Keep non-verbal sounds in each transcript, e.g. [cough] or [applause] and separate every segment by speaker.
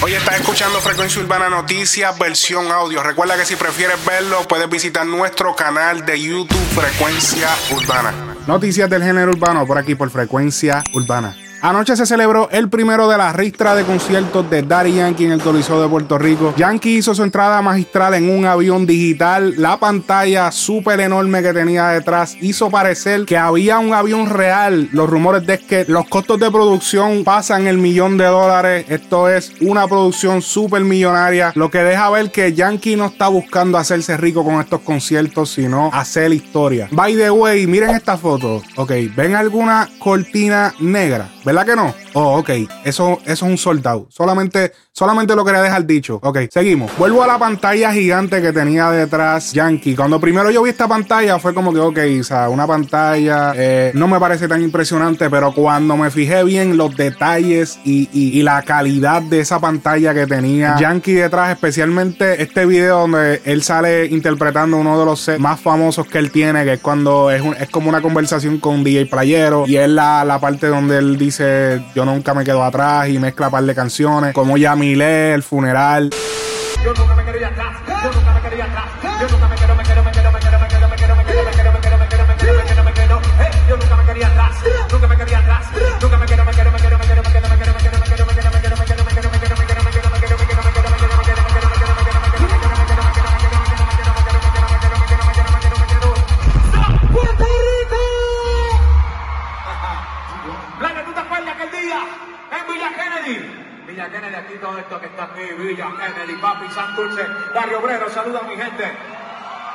Speaker 1: Hoy estás escuchando Frecuencia Urbana Noticias, versión audio. Recuerda que si prefieres verlo, puedes visitar nuestro canal de YouTube Frecuencia Urbana. Noticias del género urbano por aquí, por Frecuencia Urbana. Anoche se celebró el primero de la ristra de conciertos de Daddy Yankee en el Coliseo de Puerto Rico. Yankee hizo su entrada magistral en un avión digital. La pantalla súper enorme que tenía detrás hizo parecer que había un avión real. Los rumores de que los costos de producción pasan el millón de dólares. Esto es una producción súper millonaria. Lo que deja ver que Yankee no está buscando hacerse rico con estos conciertos, sino hacer historia. By the way, miren esta foto. Ok, ¿ven alguna cortina negra? ¿Verdad que no? Oh, ok. Eso, eso es un soldado. Solamente, solamente lo quería dejar dicho. Ok, seguimos. Vuelvo a la pantalla gigante que tenía detrás Yankee. Cuando primero yo vi esta pantalla fue como que, ok, o sea, una pantalla eh, no me parece tan impresionante, pero cuando me fijé bien los detalles y, la calidad de esa pantalla que tenía Yankee detrás, especialmente este video donde él sale interpretando uno de los sets más famosos que él tiene, que es cuando es, un, es como una conversación con DJ Playero y es la, la parte donde él dice, yo no nunca me quedó atrás y mezcla par de canciones como Yamile, El Funeral. Yo nunca me quería atrás, yo nunca me quería atrás.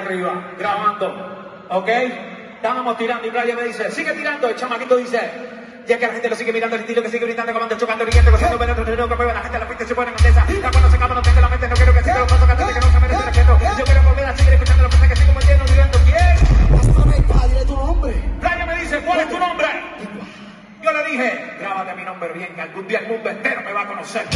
Speaker 2: arriba, grabando, ¿ok? Estábamos tirando y Brian me dice, sigue tirando, el chamaquito dice, ya que la gente lo sigue mirando, el estilo que sigue gritando, comando, chocando, riendo, gozando, pero no, no, que la gente la pista se pone en contesa, ya cuando se acaba no tengo la mente, no quiero que siga los pasos cantantes que no se merecen respeto, yo quiero volver a seguir escuchando los pasos que sigo mordiendo, viviendo, ¿quién?
Speaker 3: Dile tu nombre.
Speaker 2: Brian me dice, ¿cuál es tu nombre? Yo le dije, grábate mi nombre bien, que algún día el mundo entero me va a conocer,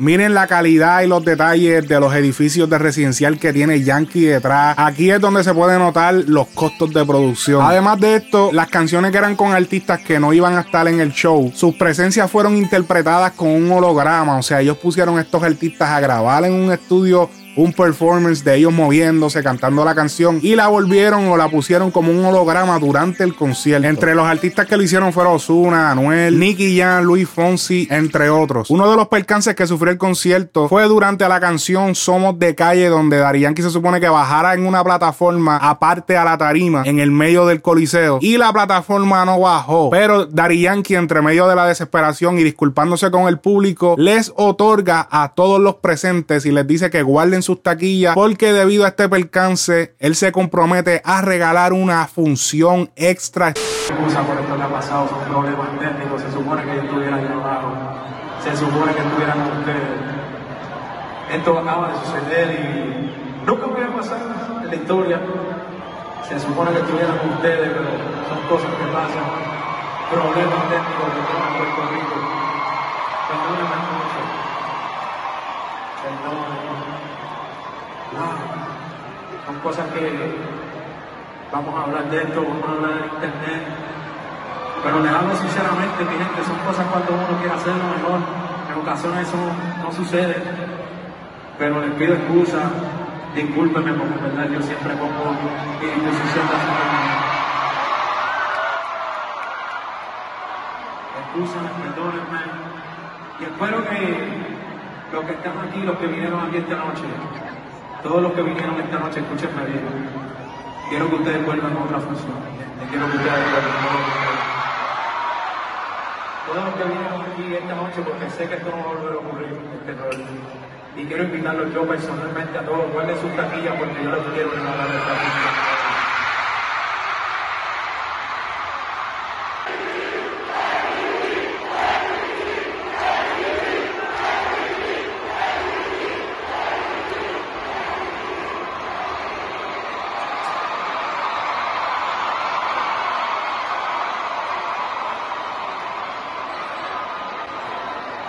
Speaker 1: Miren la calidad y los detalles de los edificios de residencial que tiene Yankee detrás. Aquí es donde se puede notar los costos de producción. Además de esto, las canciones que eran con artistas que no iban a estar en el show, sus presencias fueron interpretadas con un holograma. O sea, ellos pusieron a estos artistas a grabar en un estudio un performance de ellos moviéndose, cantando la canción y la volvieron o la pusieron como un holograma durante el concierto. Entre los artistas que lo hicieron fueron Ozuna, Anuel, Nicky Jam, Luis Fonsi, entre otros. Uno de los percances que sufrió el concierto fue durante la canción Somos de Calle, donde Daddy Yankee se supone que bajara en una plataforma aparte a la tarima en el medio del coliseo y la plataforma no bajó. Pero Daddy Yankee, entre medio de la desesperación y disculpándose con el público, les otorga a todos los presentes y les dice que guarden sus taquillas porque debido a este percance, él se compromete a regalar una función extra.
Speaker 2: excusa por esto que ha pasado, son problemas técnicos, se supone que yo estuviera abajo, se supone que estuvieran ustedes. Esto acaba de suceder y nunca me a pasar en la historia. Se supone que estuvieran ustedes, pero son cosas que pasan, problemas técnicos que tiene Puerto Rico. Perdónenme mucho. Perdónenme. Son cosas que vamos a hablar de esto, vamos a hablar de internet. Pero les hablo sinceramente, mi gente, son cosas cuando uno quiere hacerlo mejor. En ocasiones eso no sucede. Pero les pido excusa, discúlpenme porque en verdad yo siempre pongo mi disposición de hacer excúsenme, perdónenme. Y espero que los que están aquí, los que vinieron aquí esta noche, todos los que vinieron esta noche, escúchenme bien. Quiero que ustedes vuelvan a otra función. Quiero que ustedes vuelvan a otra función. Todos los que vinieron aquí esta noche, porque sé que esto no va a volver a ocurrir, este. Y quiero invitarlos yo personalmente a todos, guarden sus taquillas porque yo les quiero regalar esta taquilla.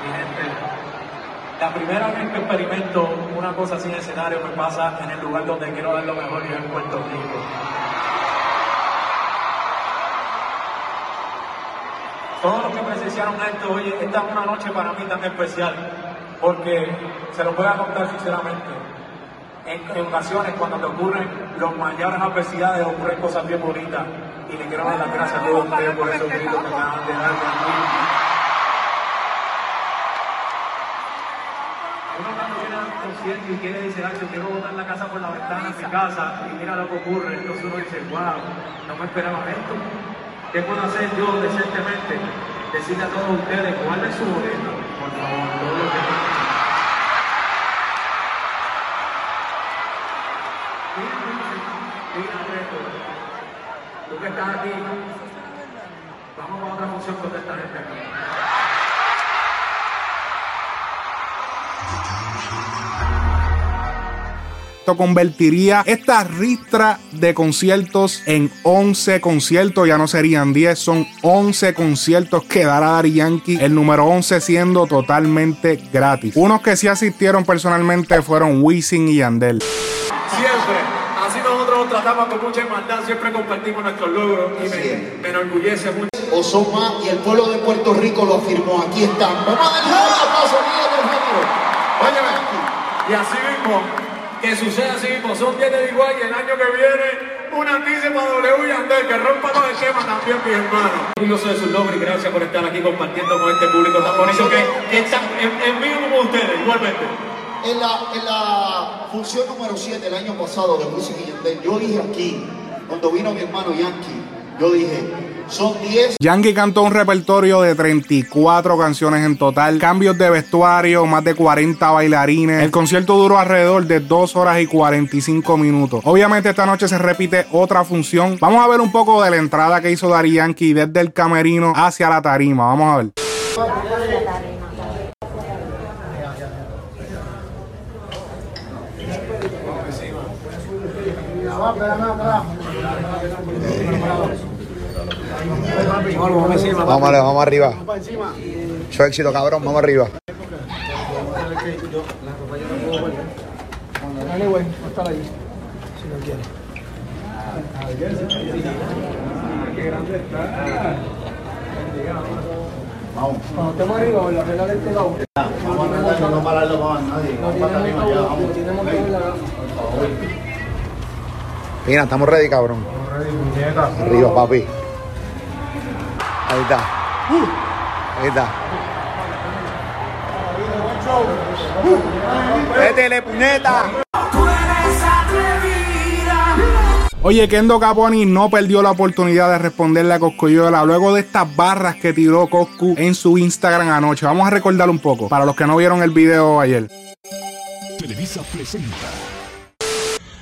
Speaker 2: Mi gente, la primera vez que experimento una cosa así en escenario me pasa en el lugar donde quiero dar lo mejor y es en Puerto Rico. Todos los que presenciaron esto, oye, esta es una noche para mí tan especial, porque se lo voy a contar sinceramente. En, ocasiones, cuando te ocurren los mayores adversidades, ocurren cosas bien bonitas. Y le quiero dar las gracias a todos ustedes por esos gritos que acaban de darme concierto y quiere decir, "Ay, yo quiero botar la casa por la ventana en mi casa y mira lo que ocurre, entonces uno dice, wow, no me esperaba esto. ¿Qué puedo hacer yo decentemente? Decirle a todos ustedes, guarden su boleta, por favor, todo lo que tú que estás aquí, vamos a otra función con esta gente aquí.
Speaker 1: Esto convertiría esta ristra de conciertos en 11 conciertos, ya no serían 10, son 11 conciertos que dará Daddy Yankee, el número 11 siendo totalmente gratis. Unos que sí asistieron personalmente fueron Wisin y Yandel.
Speaker 2: Siempre. Así nosotros nos tratamos con mucha hermandad, siempre compartimos nuestros logros y me, me enorgullece mucho.
Speaker 4: Osoma y el pueblo de Puerto Rico lo afirmó. Aquí están. Vamos a darle un aplauso.
Speaker 2: Óyeme, y así mismo, que suceda así mismo, son 10 de igual y el año que viene una tiza para W y Andel, que rompa los esquemas también, mis hermanos. Orgulloso de sus logros y gracias por estar aquí compartiendo con este público tan bonito que, está en, en vivo como ustedes, igualmente.
Speaker 4: En la, en la función número 7 el año pasado de Music y Yandel, yo dije aquí, cuando vino mi hermano Yankee, yo dije, son 10
Speaker 1: Yankee cantó un repertorio de 34 canciones en total, cambios de vestuario, más de 40 bailarines. El concierto duró alrededor de 2 horas y 45 minutos. Obviamente esta noche se repite otra función. Vamos a ver un poco de la entrada que hizo Dari Yankee desde el camerino hacia la tarima. Vamos a ver.
Speaker 5: Vamos, vamos arriba. Mucho éxito, cabrón, vamos arriba.
Speaker 4: Vamos a tratar de no pararlo con nadie. Vamos para arriba ya, vamos.
Speaker 5: Fina, estamos ready, cabrón. Arriba, papi. Ahí está. Ahí está. Métele, puñeta.
Speaker 1: Oye, Kendo Caponi no perdió la oportunidad de responderle a Coscuyola luego de estas barras que tiró Coscu en su Instagram anoche. Vamos a recordar un poco para los que no vieron el video ayer.
Speaker 6: Televisa presenta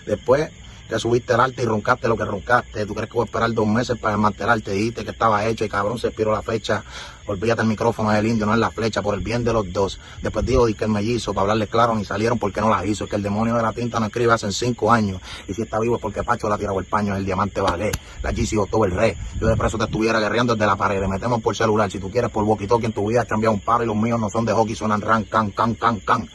Speaker 5: Después te subiste el arte y roncaste lo que roncaste. ¿Tú crees que voy a esperar dos meses para desmantelarte? Dijiste que estaba hecho y cabrón se expiró la fecha. Olvídate el micrófono del indio, no es la flecha, por el bien de los dos. Después digo di que el mellizo, para hablarle claro, ni salieron porque no las hizo. Es que el demonio de la tinta no escribe hace cinco años. Y si está vivo es porque Pacho le ha tirado el paño, es el diamante vale. La GC todo el rey. Yo de preso te estuviera guerreando desde la pared. Le metemos por celular. Si tú quieres por walkie-talkie en tu vida, has cambiado un paro y los míos no son de hockey, suenan ran, can, can, can, can.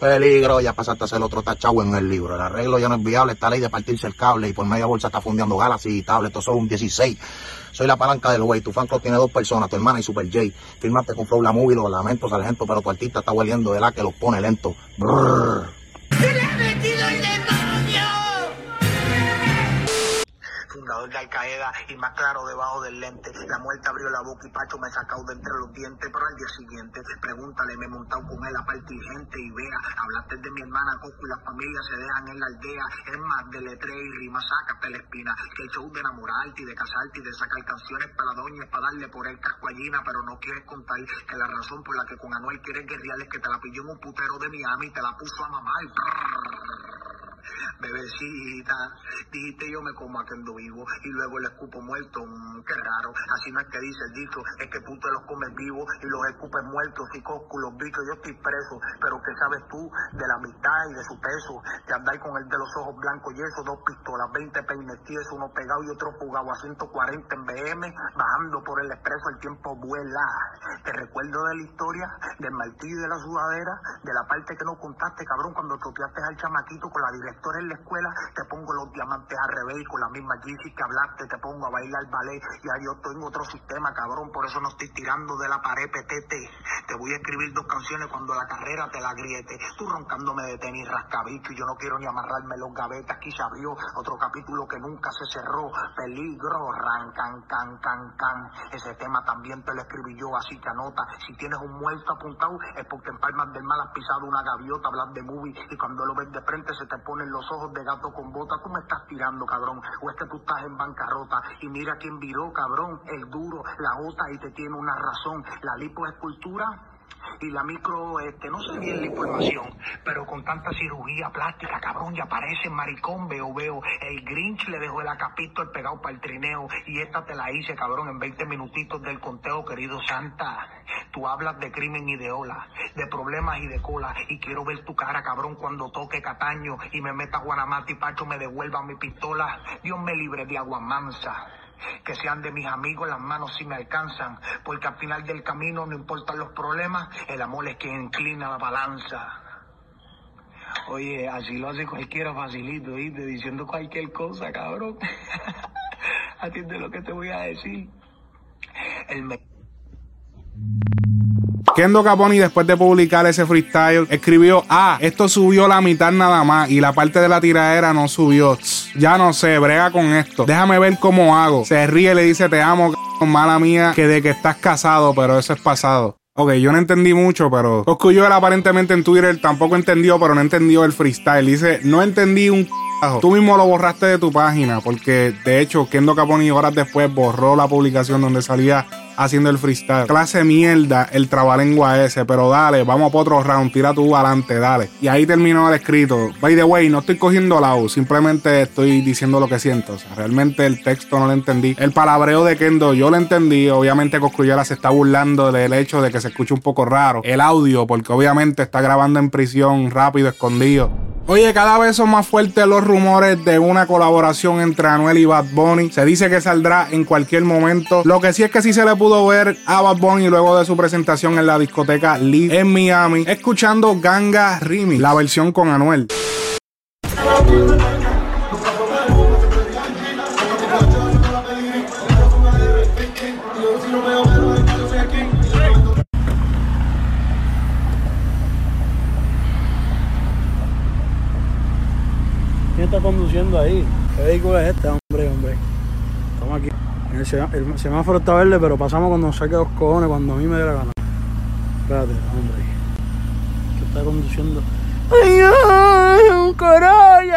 Speaker 5: Peligro, ya pasaste a ser otro tachado en el libro. El arreglo ya no es viable, esta ley de partirse el cable y por media bolsa está fundeando Galaxy y tablet, esto solo un 16. Soy la palanca del güey, tu fan club tiene dos personas, tu hermana y Super J. Firmaste con Flow la Movie, lo lamento, sargento, pero tu artista está hueliendo de la que los pone lento. Brrr. Que Al y más claro debajo del lente. La muerte abrió la boca y Pacho me sacado de entre los dientes, pero al día siguiente, pregúntale, me he montado con él aparte y gente y vea, hablaste de mi hermana Coco y la familia se dejan en la aldea, es más, de letre y rima, sácate la espina, que el show de enamorarte y de casarte y de sacar canciones para la doña para darle por el casco a Gina, pero no quieres contar que la razón por la que con Anuel quieres guerrear es que te la pilló en un putero de Miami y te la puso a mamar. Bebecita, dijiste yo me como a Kendo vivo y luego el escupo muerto, mm, qué raro, así no es que dice el dicho, es que tú te los comes vivos y los escupes muertos y los bichos, yo estoy preso, pero ¿qué sabes tú de la amistad y de su peso? De andar con el de los ojos blancos y eso, dos pistolas, 20 peines tiesos, uno pegado y otro jugado a 140 en BM, bajando por el expreso, el tiempo vuela. Te recuerdo de la historia, del martillo y de la sudadera, de la parte que no contaste, cabrón, cuando toteaste al chamaquito con la directora en la escuela, te pongo los diamantes al revés y con la misma Yeezy que hablaste, te pongo a bailar ballet. Ya yo en otro sistema, cabrón, por eso no estoy tirando de la pared, petete. Te voy a escribir dos canciones cuando la carrera te la griete. Tú roncándome de tenis rascabicho y yo no quiero ni amarrarme los gavetas. Aquí se abrió otro capítulo que nunca se cerró. Peligro, ran, can, can, can, can. Ese tema también te lo escribí yo, así que anota. Si tienes un muerto apuntado, es porque en Palmas del Mal has pisado una gaviota, hablas de movie y cuando lo ves de frente se te los ojos de gato con bota. Tú me estás tirando, cabrón. O es que tú estás en bancarrota y mira quién viró, cabrón. El duro, la gota y te tiene una razón. La lipoescultura y la micro, este, no sé bien la información, pero con tanta cirugía plástica, cabrón, ya parece maricón, veo, veo. El Grinch le dejó el acapito el pegado para el trineo y esta te la hice, cabrón, en 20 minutitos del conteo, querido Santa. Tú hablas de crimen y de ola, de problemas y de cola, y quiero ver tu cara, cabrón, cuando toque Cataño y me meta Guanamata y Pacho me devuelva mi pistola. Dios me libre de agua mansa que sean de mis amigos las manos si me alcanzan, porque al final del camino no importan los problemas, el amor es quien inclina la balanza. Oye, así lo hace cualquiera facilito, ¿viste? Diciendo cualquier cosa, cabrón. [laughs] Atiende lo que te voy a decir. El me-
Speaker 1: Kendo Caponi, después de publicar ese freestyle, escribió: Ah, esto subió la mitad nada más y la parte de la tiradera no subió. Ya no sé, brega con esto. Déjame ver cómo hago. Se ríe le dice: Te amo, c***, mala mía, que de que estás casado, pero eso es pasado. Ok, yo no entendí mucho, pero Coscuyoel aparentemente en Twitter tampoco entendió, pero no entendió el freestyle. Dice: No entendí un c***. Tú mismo lo borraste de tu página, porque de hecho, Kendo Caponi horas después borró la publicación donde salía haciendo el freestyle. Clase mierda el trabalengua ese, pero dale, vamos por otro round, tira tú adelante, dale. Y ahí terminó el escrito. By the way, no estoy cogiendo la U, simplemente estoy diciendo lo que siento. O sea, realmente el texto no lo entendí. El palabreo de Kendo yo lo entendí. Obviamente Coscuyela se está burlando del hecho de que se escuche un poco raro el audio, porque obviamente está grabando en prisión rápido, escondido. Oye, cada vez son más fuertes los rumores de una colaboración entre Anuel y Bad Bunny. Se dice que saldrá en cualquier momento. Lo que sí es que sí se le pudo ver a Bad Bunny luego de su presentación en la discoteca Live en Miami, escuchando Ganga Remix, la versión con Anuel.
Speaker 7: Está conduciendo ahí? ¿Qué vehículo es este, hombre, hombre? Estamos aquí. El, semá- el semáforo está verde, pero pasamos cuando nos saque los cojones, cuando a mí me dé la gana. Espérate, hombre. ¿Qué está conduciendo? ¡Ay, ay, un Corolla!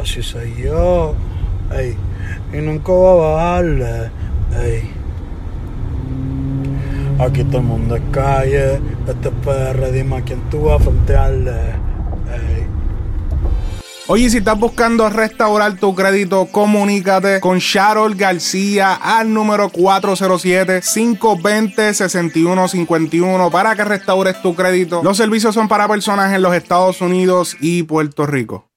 Speaker 7: Así soy yo. Ey, y nunca voy a bajarle. Ey. Aquí todo el mundo es calle. Este es PR, dime a quién tú vas a frontearle.
Speaker 1: Oye, si estás buscando restaurar tu crédito, comunícate con Sharol García al número 407-520-6151 para que restaures tu crédito. Los servicios son para personas en los Estados Unidos y Puerto Rico.